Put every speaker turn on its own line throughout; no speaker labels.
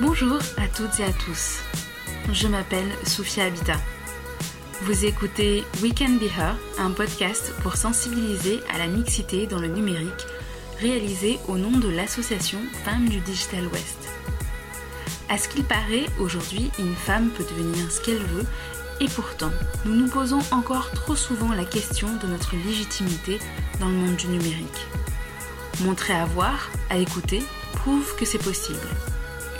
Bonjour à toutes et à tous. Je m'appelle Sophia Habitat. Vous écoutez We Can Be Her, un podcast pour sensibiliser à la mixité dans le numérique, réalisé au nom de l'association Femmes du Digital West. À ce qu'il paraît, aujourd'hui, une femme peut devenir ce qu'elle veut, et pourtant, nous nous posons encore trop souvent la question de notre légitimité dans le monde du numérique. Montrer à voir, à écouter, prouve que c'est possible.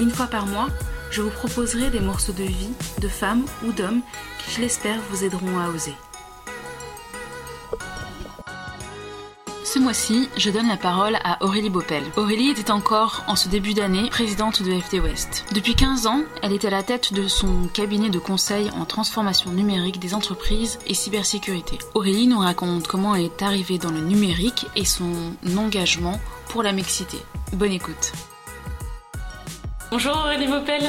Une fois par mois, je vous proposerai des morceaux de vie, de femmes ou d'hommes qui, je l'espère, vous aideront à oser. Ce mois-ci, je donne la parole à Aurélie Bopel. Aurélie était encore, en ce début d'année, présidente de FD West. Depuis 15 ans, elle est à la tête de son cabinet de conseil en transformation numérique des entreprises et cybersécurité. Aurélie nous raconte comment elle est arrivée dans le numérique et son engagement pour la mixité. Bonne écoute. Bonjour Aurélie Bopel.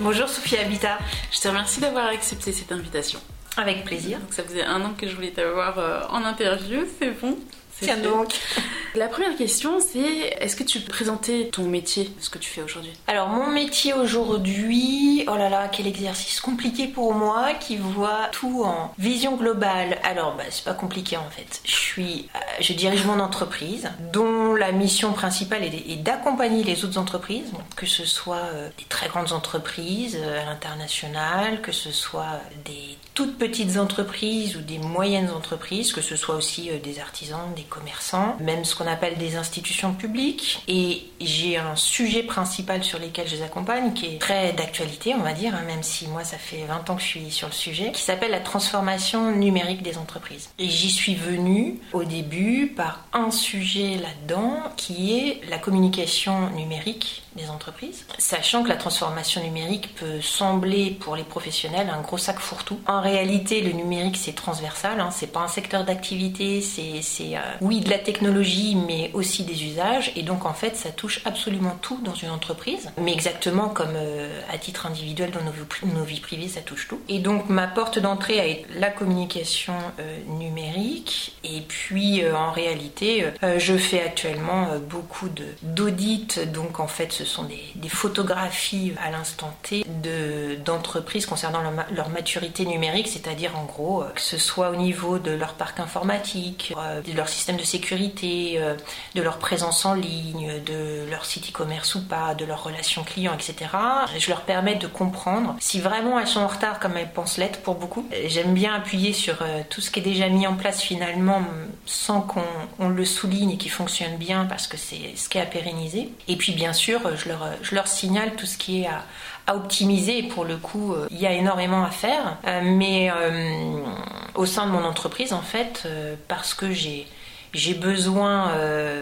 Bonjour Sophie Habitat.
Je te remercie d'avoir accepté cette invitation.
Avec plaisir.
Donc ça faisait un an que je voulais t'avoir euh, en interview, c'est bon
Tiens donc.
La première question, c'est est-ce que tu peux présenter ton métier, ce que tu fais aujourd'hui?
Alors mon métier aujourd'hui, oh là là, quel exercice compliqué pour moi qui voit tout en vision globale. Alors bah, c'est pas compliqué en fait. Je suis, euh, je dirige mon entreprise dont la mission principale est, d'accompagner les autres entreprises, que ce soit euh, des très grandes entreprises euh, à l'international, que ce soit des toutes petites entreprises ou des moyennes entreprises, que ce soit aussi des artisans, des commerçants, même ce qu'on appelle des institutions publiques. Et j'ai un sujet principal sur lequel je les accompagne qui est très d'actualité, on va dire, hein, même si moi ça fait 20 ans que je suis sur le sujet, qui s'appelle la transformation numérique des entreprises. Et j'y suis venue au début par un sujet là-dedans qui est la communication numérique des entreprises, sachant que la transformation numérique peut sembler pour les professionnels un gros sac fourre-tout. En réalité, le numérique c'est transversal, hein, c'est pas un secteur d'activité, c'est euh, oui de la technologie, mais aussi des usages, et donc en fait ça touche absolument tout dans une entreprise, mais exactement comme euh, à titre individuel dans nos, vies privées ça touche tout. Et donc ma porte d'entrée a été la communication euh, numérique, et puis en réalité je fais actuellement beaucoup d'audits, donc en fait ce sont des, photographies à l'instant T d'entreprises concernant leur, maturité numérique, c'est-à-dire en gros euh, que ce soit au niveau de leur parc informatique, euh, de leur système de sécurité, euh, de leur présence en ligne, de leur site e-commerce ou pas, de leurs relations clients, etc. Je leur permets de comprendre si vraiment elles sont en retard comme elles pensent l'être pour beaucoup. J'aime bien appuyer sur tout ce qui est déjà mis en place finalement sans qu'on le souligne et qui fonctionne bien parce que c'est ce qui est à pérenniser. Et puis bien sûr, je leur, signale tout ce qui est à, optimiser. pour le coup, euh, il y a énormément à faire. Euh, mais euh, au sein de mon entreprise, en fait, parce que j'ai besoin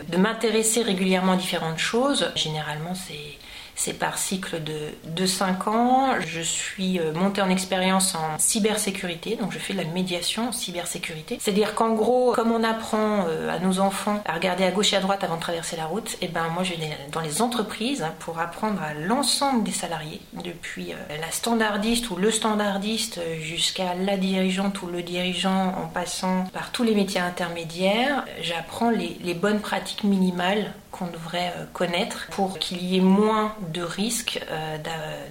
de m'intéresser régulièrement à différentes choses. Généralement, c'est c'est par cycle de, de 5 ans. Je suis euh, montée en expérience en cybersécurité, donc je fais de la médiation en cybersécurité. C'est-à-dire qu'en gros, comme on apprend euh, à nos enfants à regarder à gauche et à droite avant de traverser la route, et eh ben moi je vais dans les entreprises hein, pour apprendre à l'ensemble des salariés, depuis euh, la standardiste ou le standardiste jusqu'à la dirigeante ou le dirigeant en passant par tous les métiers intermédiaires. J'apprends les, les bonnes pratiques minimales qu'on devrait connaître pour qu'il y ait moins de risque euh,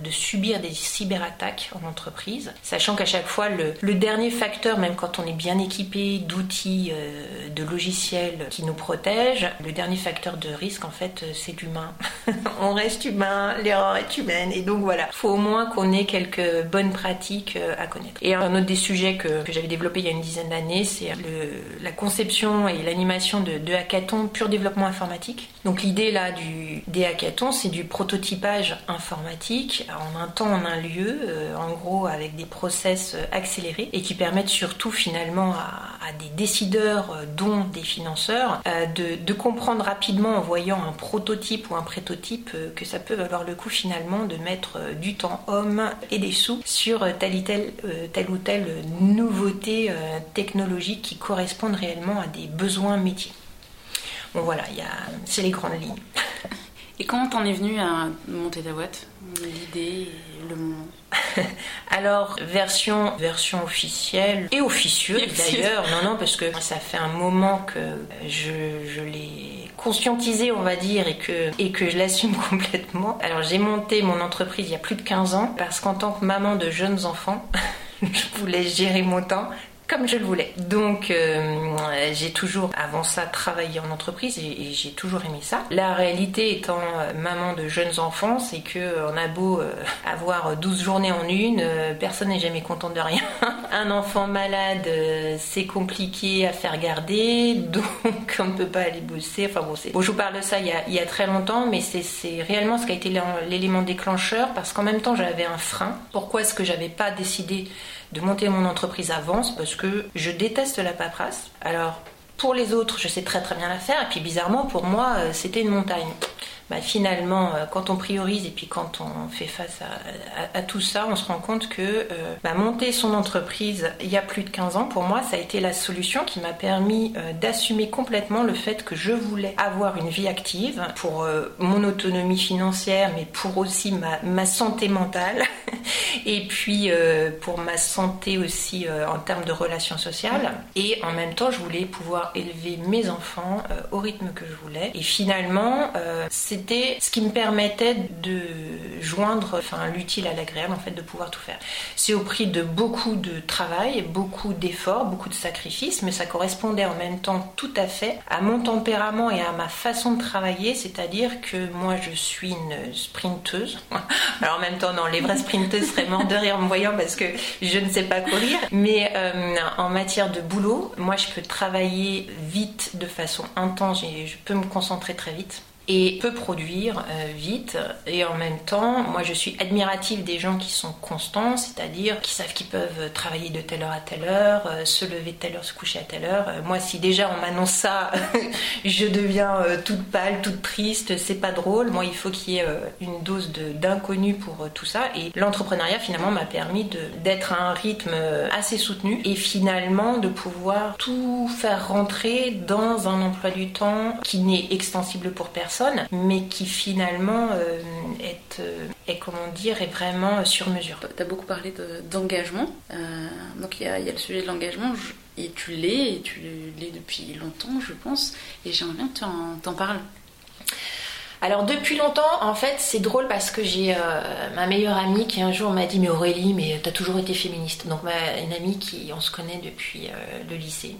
de subir des cyberattaques en entreprise, sachant qu'à chaque fois, le, dernier facteur, même quand on est bien équipé d'outils, euh, de logiciels qui nous protègent, le dernier facteur de risque, en fait, euh, c'est l'humain. on reste humain, l'erreur est humaine, et donc voilà, il faut au moins qu'on ait quelques bonnes pratiques à connaître. Et un autre des sujets que, j'avais développé il y a une dizaine d'années, c'est la conception et l'animation de hackathons pur développement informatique. Donc l'idée là du, des hackathons, c'est du prototype typage informatique en un temps, en un lieu, euh, en gros avec des process euh, accélérés et qui permettent surtout finalement à, des décideurs, euh, dont des financeurs, de, comprendre rapidement en voyant un prototype ou un prétotype que ça peut valoir le coup finalement de mettre du temps homme et des sous sur telle, ou telle, telle ou telle nouveauté technologique qui correspondent réellement à des besoins métiers. Bon voilà, c'est les grandes lignes.
Et comment t'en es venu à monter ta boîte L'idée, le moment?
Alors, version, version officielle et officieuse d'ailleurs. Non, non, parce que ça fait un moment que je, je l'ai conscientisée, on va dire, et que, et que je l'assume complètement. Alors j'ai monté mon entreprise il y a plus de 15 ans parce qu'en tant que maman de jeunes enfants, je voulais gérer mon temps comme je le voulais. Donc euh, j'ai toujours, avant ça, travaillé en entreprise et, j'ai toujours aimé ça. La réalité étant euh, maman de jeunes enfants, c'est que euh, on a beau avoir 12 journées en une, personne n'est jamais content de rien. Un enfant malade, c'est compliqué à faire garder, donc on ne peut pas aller bosser. Enfin bon, je vous parle de ça il y a, il y a très longtemps, mais c'est réellement ce qui a été l'élément déclencheur parce qu'en même temps j'avais un frein. Pourquoi est-ce que j'avais pas décidé de monter mon entreprise avance parce que je déteste la paperasse. Alors, pour les autres, je sais très très bien la faire, et puis bizarrement, pour moi, euh, c'était une montagne. Bah, finalement, euh, quand on priorise et puis quand on fait face à, tout ça, on se rend compte que euh, bah, monter son entreprise il y a plus de 15 ans, pour moi, ça a été la solution qui m'a permis euh, d'assumer complètement le fait que je voulais avoir une vie active pour mon autonomie financière, mais pour aussi ma, ma santé mentale et puis pour ma santé aussi en termes de relations sociales. Et en même temps, je voulais pouvoir élever mes enfants au rythme que je voulais. Et finalement, c'est c'était ce qui me permettait de joindre enfin, l'utile à l'agréable, en fait, de pouvoir tout faire. C'est au prix de beaucoup de travail, beaucoup d'efforts, beaucoup de sacrifices, mais ça correspondait en même temps tout à fait à mon tempérament et à ma façon de travailler, c'est-à-dire que moi, je suis une sprinteuse. Alors en même temps, non, les vraies sprinteuses seraient mortes de rire en me voyant parce que je ne sais pas courir, mais euh, en matière de boulot, moi, je peux travailler vite, de façon intense, et je peux me concentrer très vite et peut produire euh, vite. Et en même temps, moi je suis admirative des gens qui sont constants, c'est-à-dire qui savent qu'ils peuvent travailler de telle heure à telle heure, euh, se lever de telle heure, se coucher à telle heure. Euh, moi, si déjà on m'annonce ça, je deviens toute pâle, toute triste, c'est pas drôle. Moi, il faut qu'il y ait une dose d'inconnu pour tout ça. Et l'entrepreneuriat finalement m'a permis d'être à un rythme assez soutenu et finalement de pouvoir tout faire rentrer dans un emploi du temps qui n'est extensible pour personne mais qui finalement euh, est, euh, est, comment dire, est vraiment sur mesure.
Tu as beaucoup parlé d'engagement, euh, donc il y, a le sujet de l'engagement, et tu l'es, et tu l'es depuis longtemps, je pense, et j'aimerais bien que tu en, parles.
Alors depuis longtemps, en fait, c'est drôle parce que j'ai ma meilleure amie qui un jour m'a dit mais Aurélie, mais t'as toujours été féministe. Donc ma, une amie qui on se connaît depuis le lycée.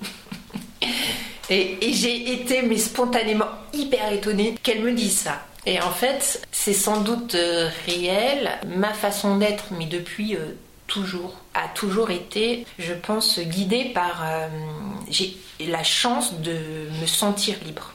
Et, j'ai été, mais spontanément, hyper étonnée qu'elle me dise ça. Et en fait, c'est sans doute euh, réel. Ma façon d'être, mais depuis euh, toujours, a toujours été, je pense, guidée par. Euh, j'ai la chance de me sentir libre.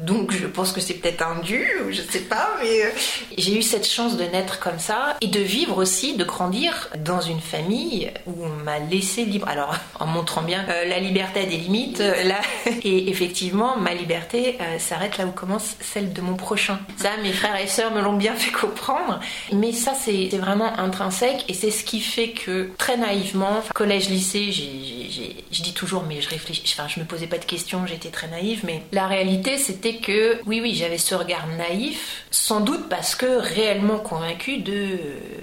Donc je pense que c'est peut-être un dû, je sais pas, mais euh, j'ai eu cette chance de naître comme ça et de vivre aussi, de grandir dans une famille où on m'a laissé libre. Alors en montrant bien euh, la liberté a des limites, euh, là et effectivement ma liberté s'arrête là où commence celle de mon prochain. Ça, mes frères et sœurs me l'ont bien fait comprendre, mais ça c'est vraiment intrinsèque et c'est ce qui fait que très naïvement, collège, lycée, je dis toujours, mais je réfléchis, enfin je me posais pas de questions, j'étais très naïve, mais la réalité c'était que oui, oui, j'avais ce regard naïf, sans doute parce que réellement convaincu de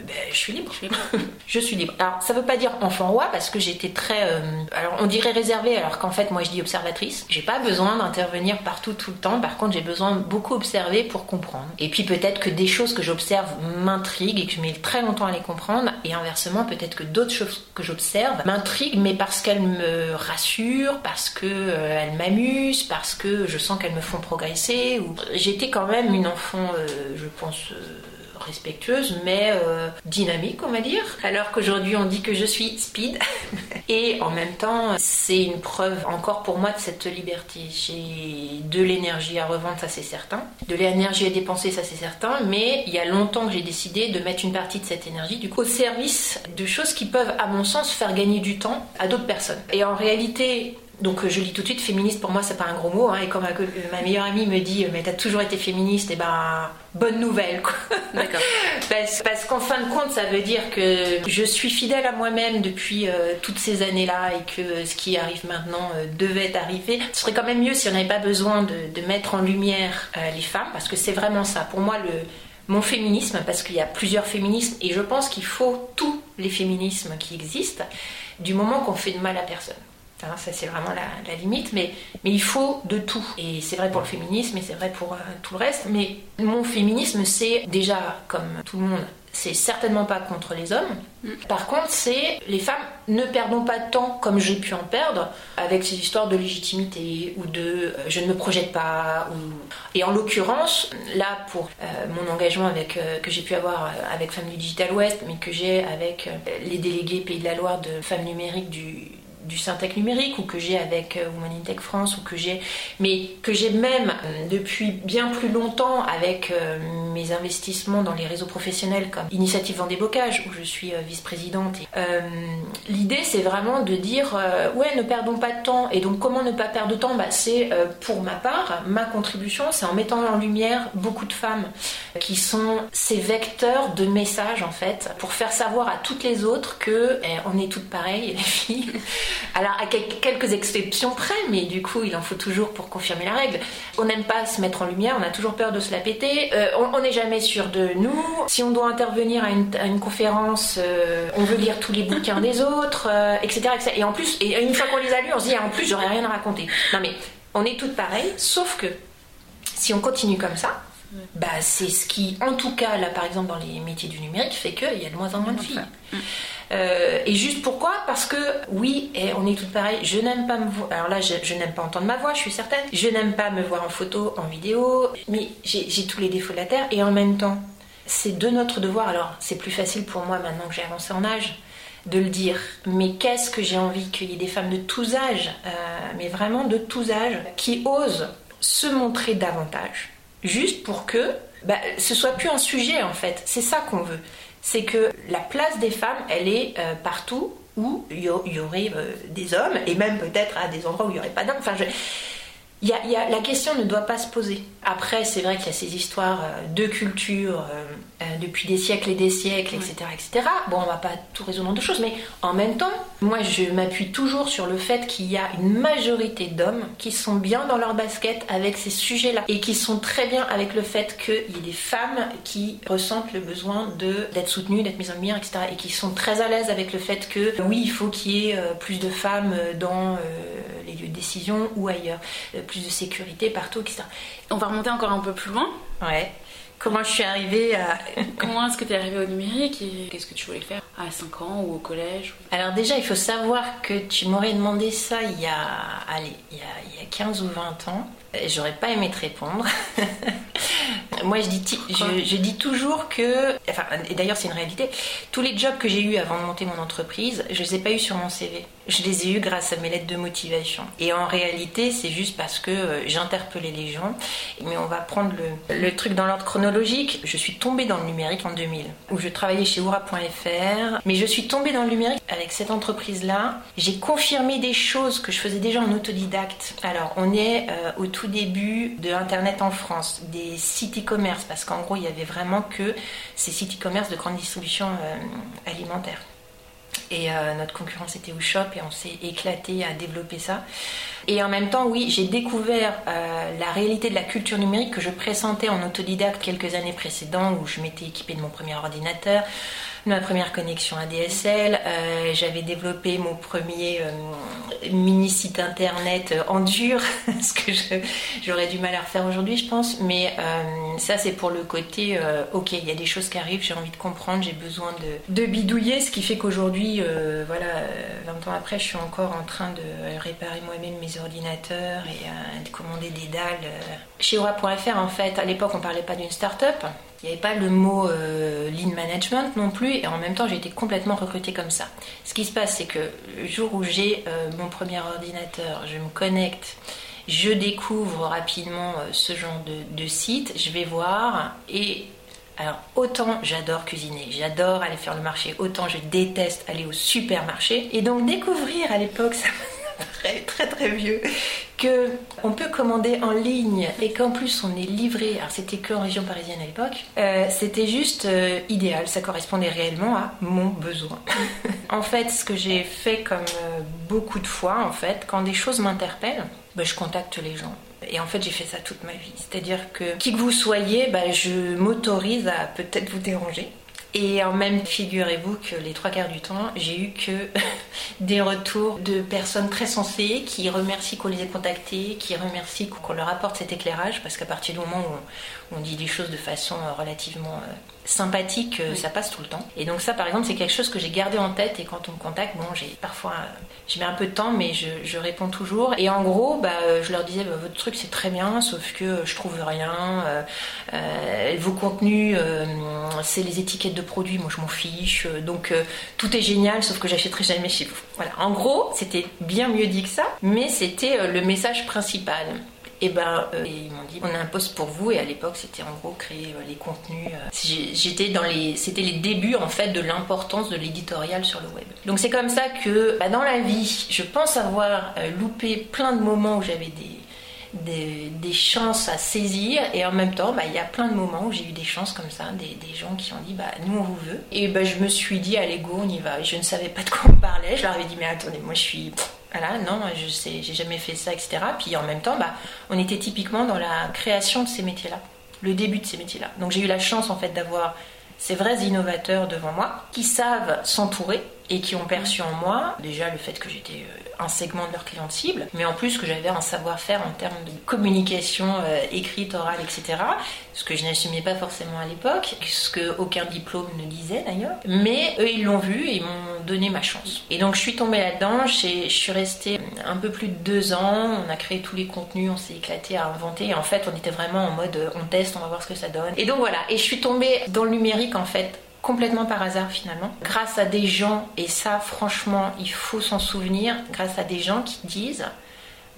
ben, je suis libre, je suis libre. je suis libre. Alors, ça veut pas dire enfant roi parce que j'étais très. Euh, alors, on dirait réservée, alors qu'en fait, moi, je dis observatrice. J'ai pas besoin d'intervenir partout tout le temps. Par contre, j'ai besoin de beaucoup observer pour comprendre. Et puis, peut-être que des choses que j'observe m'intriguent et que je mets très longtemps à les comprendre. Et inversement, peut-être que d'autres choses que j'observe m'intriguent, mais parce qu'elles me rassurent, parce qu'elles euh, m'amusent, parce que je sens qu'elles me font progresser ou j'étais quand même une enfant, euh, je pense euh, respectueuse, mais euh, dynamique, on va dire. Alors qu'aujourd'hui, on dit que je suis speed. Et en même temps, c'est une preuve encore pour moi de cette liberté. J'ai de l'énergie à revendre, ça c'est certain. De l'énergie à dépenser, ça c'est certain. Mais il y a longtemps que j'ai décidé de mettre une partie de cette énergie, du coup, au service de choses qui peuvent, à mon sens, faire gagner du temps à d'autres personnes. Et en réalité, donc euh, je lis tout de suite féministe pour moi c'est pas un gros mot hein, et comme ma, meilleure amie me dit mais t'as toujours été féministe et eh ben bonne nouvelle quoi. D'accord. parce, qu'en fin de compte ça veut dire que je suis fidèle à moi-même depuis euh, toutes ces années là et que ce qui arrive maintenant euh, devait arriver. Ce serait quand même mieux si on n'avait pas besoin de, mettre en lumière les femmes parce que c'est vraiment ça. Pour moi le mon féminisme parce qu'il y a plusieurs féminismes et je pense qu'il faut tous les féminismes qui existent du moment qu'on fait de mal à personne. Hein, ça, c'est vraiment la, limite, mais, mais il faut de tout. Et c'est vrai pour le féminisme, et c'est vrai pour euh, tout le reste. Mais mon féminisme, c'est déjà, comme tout le monde, c'est certainement pas contre les hommes. Mm. Par contre, c'est les femmes ne perdons pas de temps comme j'ai pu en perdre avec ces histoires de légitimité ou de euh, je ne me projette pas. Et en l'occurrence, là pour euh, mon engagement avec, que j'ai pu avoir avec Femmes du Digital Ouest, mais que j'ai avec les délégués Pays de la Loire de Femmes numériques du, du Syntec numérique ou que j'ai avec euh, Women in Tech France ou que j'ai mais que j'ai même euh, depuis bien plus longtemps avec euh, mes investissements dans les réseaux professionnels comme Initiative Vendée Bocage où je suis vice-présidente. L'idée c'est vraiment de dire ouais ne perdons pas de temps. Et donc comment ne pas perdre de temps? Bah, c'est pour ma part ma contribution c'est en mettant en lumière beaucoup de femmes qui sont ces vecteurs de messages en fait pour faire savoir à toutes les autres que eh, on est toutes pareilles les filles alors, à quelques exceptions près, mais du coup, il en faut toujours pour confirmer la règle. On n'aime pas se mettre en lumière, on a toujours peur de se la péter, euh, on n'est jamais sûr de nous. Si on doit intervenir à une, conférence, euh, on veut lire tous les bouquins des autres, etc., euh, Et en plus, et une fois qu'on les a lus, on se dit, ah, en plus, j'aurais rien à raconter. Non, mais on est toutes pareilles, sauf que si on continue comme ça, bah, c'est ce qui, en tout cas, là par exemple dans les métiers du numérique, fait qu'il y a de moins en moins de filles. Euh, et juste pourquoi? Parce que oui, et on est toutes pareilles, je n'aime pas me voir. Alors là, je, n'aime pas entendre ma voix, je suis certaine. Je n'aime pas me voir en photo, en vidéo, mais j'ai tous les défauts de la Terre. Et en même temps, c'est de notre devoir. Alors, c'est plus facile pour moi maintenant que j'ai avancé en âge de le dire. Mais qu'est-ce que j'ai envie qu'il y ait des femmes de tous âges, euh, mais vraiment de tous âges, qui osent se montrer davantage, juste pour que bah, ce soit plus un sujet en fait. C'est ça qu'on veut c'est que la place des femmes, elle est euh, partout où il y, aurait euh, des hommes, et même peut-être à des endroits où il n'y aurait pas d'hommes. Y a, la question ne doit pas se poser. Après, c'est vrai qu'il y a ces histoires euh, de culture euh, euh, depuis des siècles et des siècles, etc., etc. Bon, on va pas tout résoudre de choses, mais en même temps, moi, je m'appuie toujours sur le fait qu'il y a une majorité d'hommes qui sont bien dans leur basket avec ces sujets-là et qui sont très bien avec le fait qu'il y ait des femmes qui ressentent le besoin d'être soutenues, d'être mises en lumière, etc., et qui sont très à l'aise avec le fait que oui, il faut qu'il y ait plus de femmes dans les lieux de décision ou ailleurs, plus de sécurité partout, etc.
On va remonter encore un peu plus loin.
Ouais. Comment je suis arrivée à...
Comment est-ce que tu es arrivée au numérique et qu'est-ce que tu voulais faire à 5 ans ou au collège
Alors déjà, il faut savoir que tu m'aurais demandé ça il y a, allez, il y a, il y a 15 ou 20 ans. J'aurais pas aimé te répondre. Moi, je dis, je, dis toujours que, enfin, et d'ailleurs, c'est une réalité, tous les jobs que j'ai eus avant de monter mon entreprise, je les ai pas eus sur mon CV. Je les ai eus grâce à mes lettres de motivation. Et en réalité, c'est juste parce que euh, j'interpellais les gens. Mais on va prendre le, le truc dans l'ordre chronologique. Je suis tombée dans le numérique en 2000, où je travaillais chez Oura.fr. Mais je suis tombée dans le numérique avec cette entreprise-là. J'ai confirmé des choses que je faisais déjà en autodidacte. Alors, on est euh, au tout début de Internet en France, des sites e-commerce, parce qu'en gros, il y avait vraiment que ces sites e-commerce de grande distribution euh, alimentaire. Et euh, notre concurrence était au shop et on s'est éclaté à développer ça. Et en même temps, oui, j'ai découvert euh, la réalité de la culture numérique que je pressentais en autodidacte quelques années précédentes, où je m'étais équipée de mon premier ordinateur, ma première connexion ADSL. Euh, j'avais développé mon premier euh, mini site internet euh, en dur, ce que j'aurais du mal à refaire aujourd'hui, je pense. Mais ça, c'est pour le côté, ok, il y a des choses qui arrivent, j'ai envie de comprendre, j'ai besoin de, de, bidouiller, ce qui fait qu'aujourd'hui, voilà, 20 ans après, je suis encore en train de réparer moi-même mes ordinateurs et de commander des dalles. Chez Aura.fr, en fait, à l'époque, on parlait pas d'une start-up. Il n'y avait pas le mot euh, lean management non plus, et en même temps, j'ai été complètement recrutée comme ça. Ce qui se passe, c'est que le jour où j'ai euh, mon premier ordinateur, je me connecte, je découvre rapidement euh, ce genre de, site, je vais voir, et alors autant j'adore cuisiner, j'adore aller faire le marché, autant je déteste aller au supermarché, et donc découvrir à l'époque, ça très très très vieux, que on peut commander en ligne et qu'en plus on est livré. Alors c'était que en région parisienne à l'époque. Euh, c'était juste euh, idéal, ça correspondait réellement à mon besoin. en fait, ce que j'ai fait comme euh, beaucoup de fois, en fait, quand des choses m'interpellent, bah, je contacte les gens. Et en fait, j'ai fait ça toute ma vie. C'est-à-dire que qui que vous soyez, bah, je m'autorise à peut-être vous déranger Et en même, figurez-vous que les trois quarts du temps, j'ai eu que des retours de personnes très sensées qui remercient qu'on les ait contactées, qui remercient qu'on leur apporte cet éclairage, parce qu'à partir du moment où on, dit des choses de façon euh, relativement euh, sympathique, euh, ça passe tout le temps. Et donc ça, par exemple, c'est quelque chose que j'ai gardé en tête. Et quand on me contacte, bon, j'ai parfois, je mets un peu de temps, mais je, réponds toujours. Et en gros, bah, je leur disais, bah, votre truc c'est très bien, sauf que je trouve rien. vos contenus, c'est les étiquettes de produits, moi je m'en fiche. Donc tout est génial, sauf que j'achèterai jamais chez vous. Voilà. En gros, c'était bien mieux dit que ça, mais c'était le message principal. Et ben, euh, ils m'ont dit, on a un poste pour vous. Et à l'époque, c'était en gros créer euh, les contenus. Euh. J'étais dans les, c'était les débuts en fait de l'importance de l'éditorial sur le web. Donc c'est comme ça que, bah, dans la vie, je pense avoir loupé plein de moments où j'avais des, des, chances à saisir et en même temps bah, il y a plein de moments où j'ai eu des chances comme ça des, des, gens qui ont dit bah nous on vous veut et bah, je me suis dit allez go on y va je ne savais pas de quoi on parlait je leur avais dit mais attendez moi je suis voilà, non, je sais, j'ai jamais fait ça, etc. Puis en même temps, bah, on était typiquement dans la création de ces métiers-là, le début de ces métiers-là. Donc j'ai eu la chance en fait d'avoir ces vrais innovateurs devant moi qui savent s'entourer et qui ont perçu en moi déjà le fait que j'étais euh, un segment de leur client cible, mais en plus que j'avais un savoir-faire en termes de communication euh, écrite, orale, etc. Ce que je n'assumais pas forcément à l'époque, ce que aucun diplôme ne disait d'ailleurs. Mais eux, ils l'ont vu et m'ont donné ma chance. Et donc je suis tombée là-dedans, je suis restée un peu plus de deux ans, on a créé tous les contenus, on s'est éclaté à inventer. Et en fait, on était vraiment en mode on teste, on va voir ce que ça donne. Et donc voilà, et je suis tombée dans le numérique en fait complètement par hasard finalement, grâce à des gens, et ça franchement il faut s'en souvenir, grâce à des gens qui disent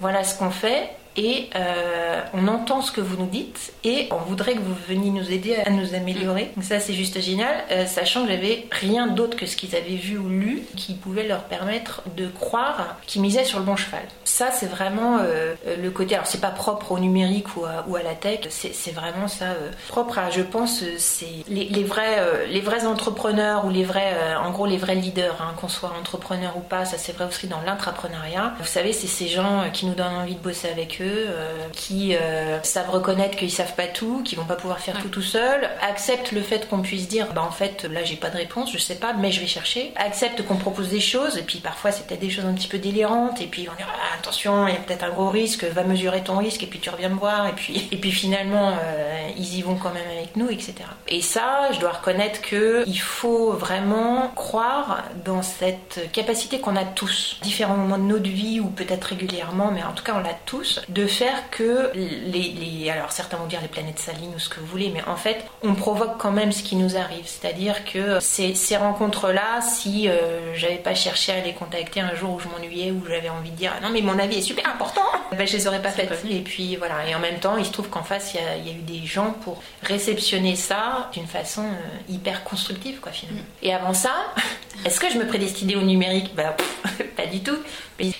voilà ce qu'on fait, et euh, on entend ce que vous nous dites et on voudrait que vous veniez nous aider à nous améliorer. Donc ça c'est juste génial, euh, sachant que j'avais rien d'autre que ce qu'ils avaient vu ou lu qui pouvait leur permettre de croire qu'ils misaient sur le bon cheval. Ça c'est vraiment euh, le côté, alors c'est pas propre au numérique ou à, la tech, c'est vraiment ça propre à, je pense, c'est les, vrais, les vrais entrepreneurs ou les vrais, en gros les vrais leaders, hein, qu'on soit entrepreneur ou pas, ça c'est vrai aussi dans l'intrapreneuriat. Vous savez, c'est ces gens qui nous donnent envie de bosser avec eux euh, qui euh, savent reconnaître qu'ils savent pas tout, qui vont pas pouvoir faire tout tout seul, acceptent le fait qu'on puisse dire bah en fait là j'ai pas de réponse, je sais pas, mais je vais chercher, acceptent qu'on propose des choses et puis parfois c'est peut-être des choses un petit peu délirantes et puis on dit ah, attention il y a peut-être un gros risque, va mesurer ton risque et puis tu reviens me voir et puis et puis finalement euh, ils y vont quand même avec nous etc. Et ça je dois reconnaître que il faut vraiment croire dans cette capacité qu'on a tous, différents moments de notre vie ou peut-être régulièrement, mais en tout cas on l'a tous, de faire que les, alors certains vont dire les planètes salines ou ce que vous voulez, mais en fait, on provoque quand même ce qui nous arrive. C'est-à-dire que ces, ces rencontres-là, si euh, j'avais pas cherché à les contacter un jour où je m'ennuyais, où j'avais envie de dire non mais mon avis est super important, ben, je les aurais pas faites. Et puis voilà. Et en même temps, il se trouve qu'en face, il y, a eu des gens pour réceptionner ça d'une façon euh, hyper constructive, quoi, finalement. Mm. Et avant ça, est-ce que je me prédestinais au numérique? Ben pas du tout.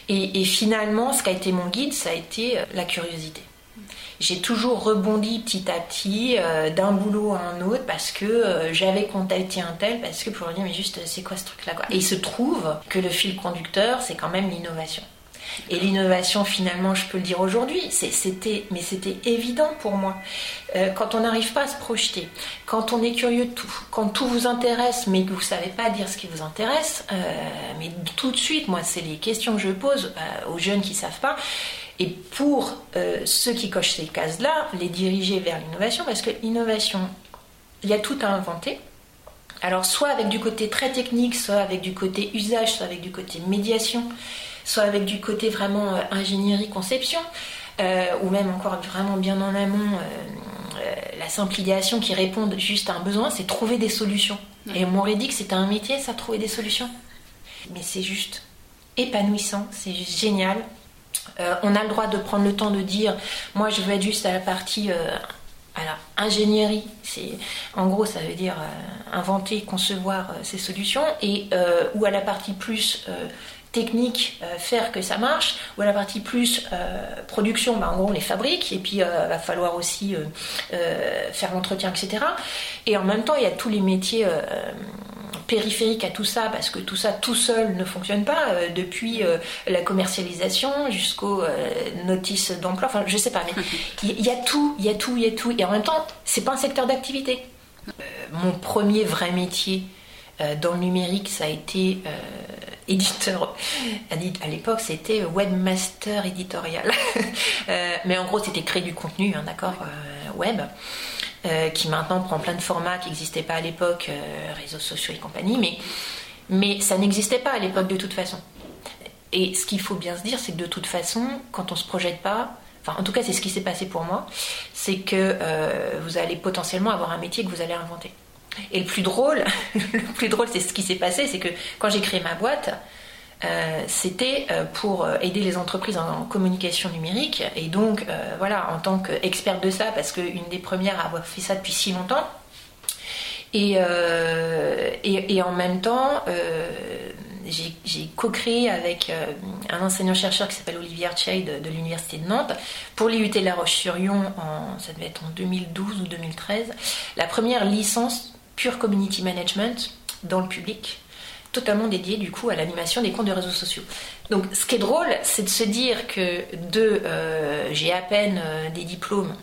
Et, finalement, ce qui a été mon guide, ça a été la curiosité. J'ai toujours rebondi petit à petit euh, d'un boulot à un autre parce que euh, j'avais contacté un tel, parce que pour lui dire, mais juste, c'est quoi ce truc-là Et il se trouve que le fil conducteur, c'est quand même l'innovation. Et l'innovation, finalement, je peux le dire aujourd'hui, c'était, mais c'était évident pour moi. Euh, quand on n'arrive pas à se projeter, quand on est curieux de tout, quand tout vous intéresse, mais que vous savez pas dire ce qui vous intéresse, mais tout de suite, moi, c'est les questions que je pose aux jeunes qui savent pas. Et pour ceux qui cochent ces cases-là, les diriger vers l'innovation, parce que l'innovation, il y a tout à inventer. Alors soit avec du côté très technique, soit avec du côté usage, soit avec du côté médiation soit avec du côté vraiment euh, ingénierie, conception, euh, ou même encore vraiment bien en amont, euh, la simple idéation qui répond juste à un besoin, c'est trouver des solutions. Et on m'aurait dit que c'était un métier, ça, trouver des solutions. Mais c'est juste épanouissant, c'est juste génial. On a le droit de prendre le temps de dire, moi je veux être juste à la partie alors, ingénierie, c'est en gros ça veut dire inventer, concevoir ces solutions, et ou à la partie plus technique euh, faire que ça marche, ou à la partie plus euh, production, bah, en gros on les fabrique, et puis il euh, va falloir aussi faire l'entretien, etc. Et en même temps, il y a tous les métiers périphériques à tout ça, parce que tout ça tout seul ne fonctionne pas, depuis la commercialisation jusqu'aux notices d'emploi, enfin je sais pas, mais il y, a tout, il y a tout, il y a tout, et en même temps, c'est pas un secteur d'activité. mon premier vrai métier dans le numérique, ça a été éditeur. À l'époque, c'était webmaster éditorial. mais en gros, c'était créer du contenu, hein, d'accord, web. Qui maintenant prend plein de formats qui n'existaient pas à l'époque, réseaux sociaux et compagnie, mais, mais ça n'existait pas à l'époque de toute façon. Et ce qu'il faut bien se dire, c'est que de toute façon, quand on se projette pas, enfin en tout cas c'est ce qui s'est passé pour moi, c'est que euh, vous allez potentiellement avoir un métier que vous allez inventer. Et le plus drôle, le plus drôle, c'est ce qui s'est passé, c'est que quand j'ai créé ma boîte, euh, c'était euh, pour aider les entreprises en, communication numérique. Et donc, voilà, en tant qu'experte de ça, parce qu'une des premières à avoir fait ça depuis si longtemps, et, en même temps, j'ai co-créé avec euh, un enseignant-chercheur qui s'appelle Olivier Archey de, l'Université de Nantes pour l'IUT La Roche-sur-Yon, ça devait être en 2012 ou 2013, la première licence pure community management dans le public totalement dédiée du coup à l'animation des comptes de réseaux sociaux. Donc ce qui est drôle, c'est de se dire que de euh, j'ai à peine euh, des diplômes,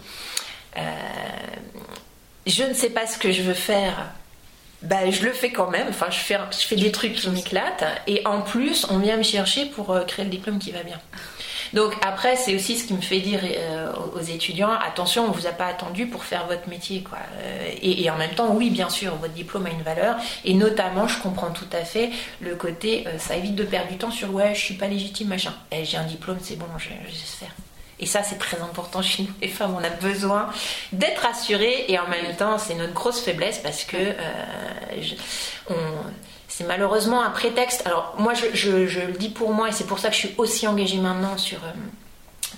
je ne sais pas ce que je veux faire bah, je le fais quand même. Enfin, je fais, je fais des trucs qui m'éclatent. Et en plus, on vient me chercher pour euh, créer le diplôme qui va bien. Donc après, c'est aussi ce qui me fait dire euh, aux étudiants attention, on vous a pas attendu pour faire votre métier, quoi. Euh, et, en même temps, oui, bien sûr, votre diplôme a une valeur. Et notamment, je comprends tout à fait le côté, ça évite de perdre du temps sur ouais, je suis pas légitime, machin. Eh, j'ai un diplôme, c'est bon, je, je sais faire. Et ça, c'est très important chez nous, les femmes. On a besoin d'être assurées et en même temps, c'est notre grosse faiblesse parce que euh, c'est malheureusement un prétexte. Alors, moi, je, le dis pour moi et c'est pour ça que je suis aussi engagée maintenant sur, euh,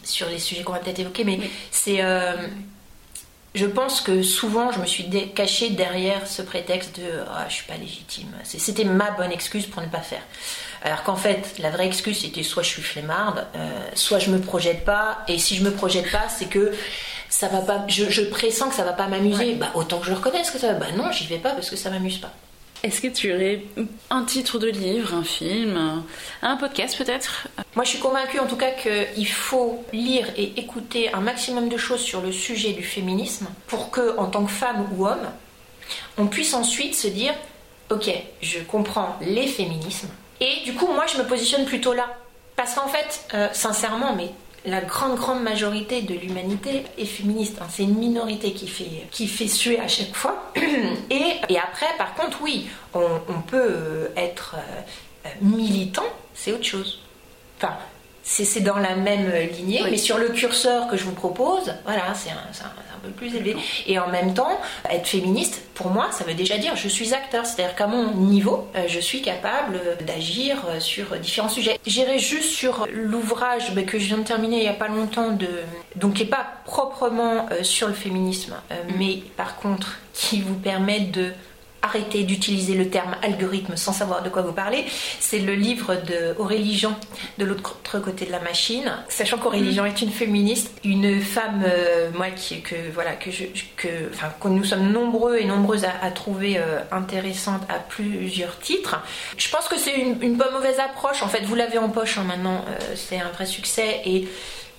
sur les sujets qu'on va peut-être évoquer, mais c'est. Euh, je pense que souvent je me suis cachée derrière ce prétexte de ah, je suis pas légitime. C'était ma bonne excuse pour ne pas faire. Alors qu'en fait, la vraie excuse c'était soit je suis flemmarde, euh, soit je me projette pas. Et si je me projette pas, c'est que ça va pas. Je, pressens que ça va pas m'amuser. Bah autant que je le reconnaisse que ça va. Bah non, j'y vais pas parce que ça m'amuse pas.
Est-ce que tu aurais un titre de livre, un film, un podcast peut-être?
Moi je suis convaincue en tout cas qu'il faut lire et écouter un maximum de choses sur le sujet du féminisme pour que, en tant que femme ou homme, on puisse ensuite se dire ok, je comprends les féminismes et du coup moi je me positionne plutôt là. Parce qu'en fait, euh, sincèrement, mais la grande, grande majorité de l'humanité est féministe. Hein. C'est une minorité qui fait, qui fait suer à chaque fois. Et, et après, par contre, oui, on, peut euh, être euh, militant, c'est autre chose. Enfin, c'est dans la même lignée, mais sur le curseur que je vous propose, voilà, c'est un, un, peu plus élevé. Et en même temps, être féministe, pour moi, ça veut déjà dire je suis acteur, c'est-à-dire qu'à mon niveau, euh, je suis capable d'agir euh, sur différents sujets. J'irai juste sur l'ouvrage bah, que je viens de terminer il n'y a pas longtemps, de, donc qui n'est pas proprement euh, sur le féminisme, mm. mais par contre qui vous permet de arrêter d'utiliser le terme algorithme sans savoir de quoi vous parlez. C'est le livre de Aurélie Jean, de l'autre côté de la machine. Sachant qu'Aurélie Jean est une féministe, une femme, euh, moi, qui, que, voilà, que, je, que, enfin, que nous sommes nombreux et nombreuses à, trouver euh, intéressante à plusieurs titres. Je pense que c'est une, une pas mauvaise approche. En fait, vous l'avez en poche hein, maintenant, euh, c'est un vrai succès. Et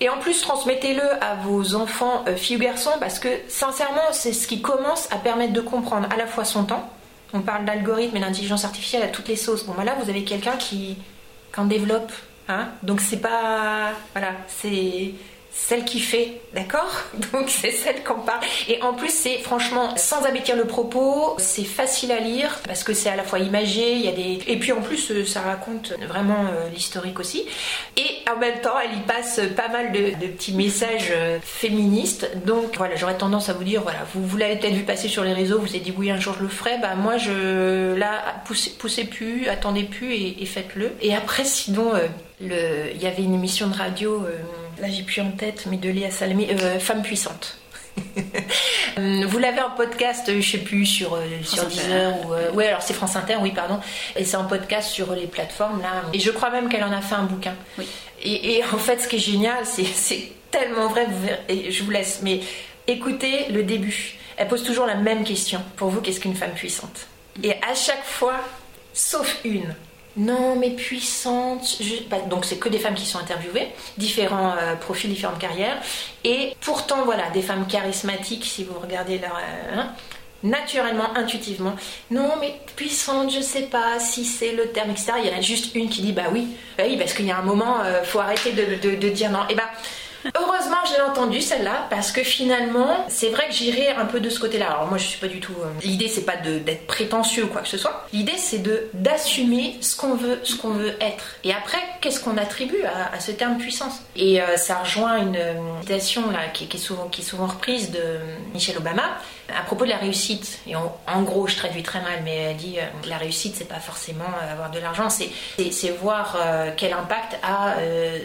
et en plus, transmettez-le à vos enfants, euh, filles ou garçons, parce que sincèrement, c'est ce qui commence à permettre de comprendre à la fois son temps. On parle d'algorithme et d'intelligence artificielle à toutes les sauces. Bon, bah là, vous avez quelqu'un qui, qui en développe. Hein Donc, c'est pas. Voilà, c'est celle qui fait, d'accord? Donc c'est celle qu'on parle. Et en plus, c'est franchement, sans abêtir le propos, c'est facile à lire parce que c'est à la fois imagé, il y a des... Et puis en plus, euh, ça raconte vraiment euh, l'historique aussi. Et en même temps, elle y passe pas mal de, petits messages euh, féministes. Donc voilà, j'aurais tendance à vous dire, voilà, vous, vous l'avez peut-être vu passer sur les réseaux, vous vous êtes dit oui, un jour je le ferai. Bah moi, je... Là, poussez, poussez plus, attendez plus et, faites-le. Et après, sinon, le... il y avait une émission de radio là j'ai plus en tête, mais de Léa Salamé, euh, Femme puissante. Euh, vous l'avez en podcast, je sais plus, sur, euh, sur Deezer ou. ouais, alors c'est France Inter, oui, pardon. Et c'est en podcast sur les plateformes, là. Et je crois même qu'elle en a fait un bouquin. Oui. Et, en fait, ce qui est génial, c'est tellement vrai, je vous laisse, mais écoutez le début. Elle pose toujours la même question. Pour vous, qu'est-ce qu'une femme puissante? Et à chaque fois, sauf une, non, mais puissante. Bah, donc, c'est que des femmes qui sont interviewées, différents euh, profils, différentes carrières. Et pourtant, voilà, des femmes charismatiques, si vous regardez leur. Euh, hein, naturellement, intuitivement. Non, mais puissante, je sais pas si c'est le terme, etc. Il y en a juste une qui dit bah oui, bah oui, parce qu'il y a un moment, euh, faut arrêter de, de, dire non. Et bah Heureusement, je l'ai entendue celle-là parce que finalement, c'est vrai que j'irai un peu de ce côté-là. Alors moi, je suis pas du tout. Euh, l'idée, c'est pas d'être prétentieux ou quoi que ce soit. L'idée, c'est d'assumer ce qu'on veut, ce qu'on veut être. Et après, qu'est-ce qu'on attribue à, ce terme puissance? Et euh, ça rejoint une citation là qui, est souvent qui est souvent reprise de Michelle Obama à propos de la réussite. Et en, gros, je traduis très mal, mais elle dit euh, la réussite, c'est pas forcément avoir de l'argent, c'est voir quel impact a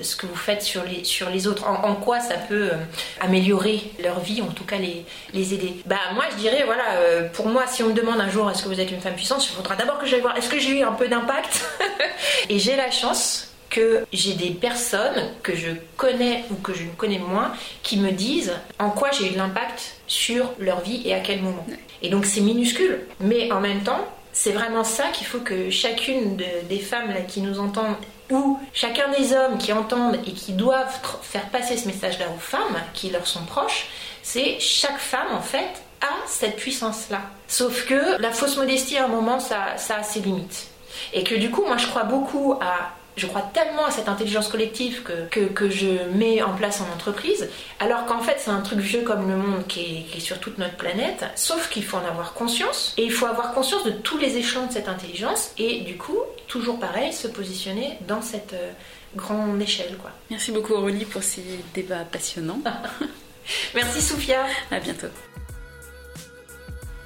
ce que vous faites sur les sur les autres. En, quoi ça peut euh, améliorer leur vie, en tout cas les, les aider. Bah moi je dirais voilà, euh, pour moi si on me demande un jour est-ce que vous êtes une femme puissante, il faudra d'abord que j'aille voir est-ce que j'ai eu un peu d'impact? Et j'ai la chance que j'ai des personnes que je connais ou que je ne connais moins qui me disent en quoi j'ai eu de l'impact sur leur vie et à quel moment. Et donc c'est minuscule, mais en même temps, c'est vraiment ça qu'il faut que chacune des femmes là, qui nous entendent ou chacun des hommes qui entendent et qui doivent faire passer ce message-là aux femmes qui leur sont proches, c'est chaque femme en fait a cette puissance-là. Sauf que la fausse modestie à un moment ça, ça a ses limites. Et que du coup moi je crois beaucoup à je crois tellement à cette intelligence collective que, que, je mets en place en entreprise, alors qu'en fait c'est un truc vieux comme le monde qui est, sur toute notre planète, sauf qu'il faut en avoir conscience, et il faut avoir conscience de tous les échelons de cette intelligence, et du coup, toujours pareil, se positionner dans cette euh, grande échelle. Quoi.
Merci beaucoup Aurélie pour ces débats passionnants.
Merci Sophia.
À bientôt.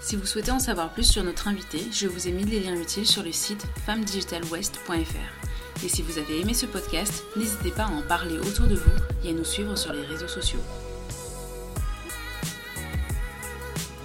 Si vous souhaitez en savoir plus sur notre invité, je vous ai mis les liens utiles sur le site femmedigitalwest.fr. Et si vous avez aimé ce podcast, n'hésitez pas à en parler autour de vous et à nous suivre sur les réseaux sociaux.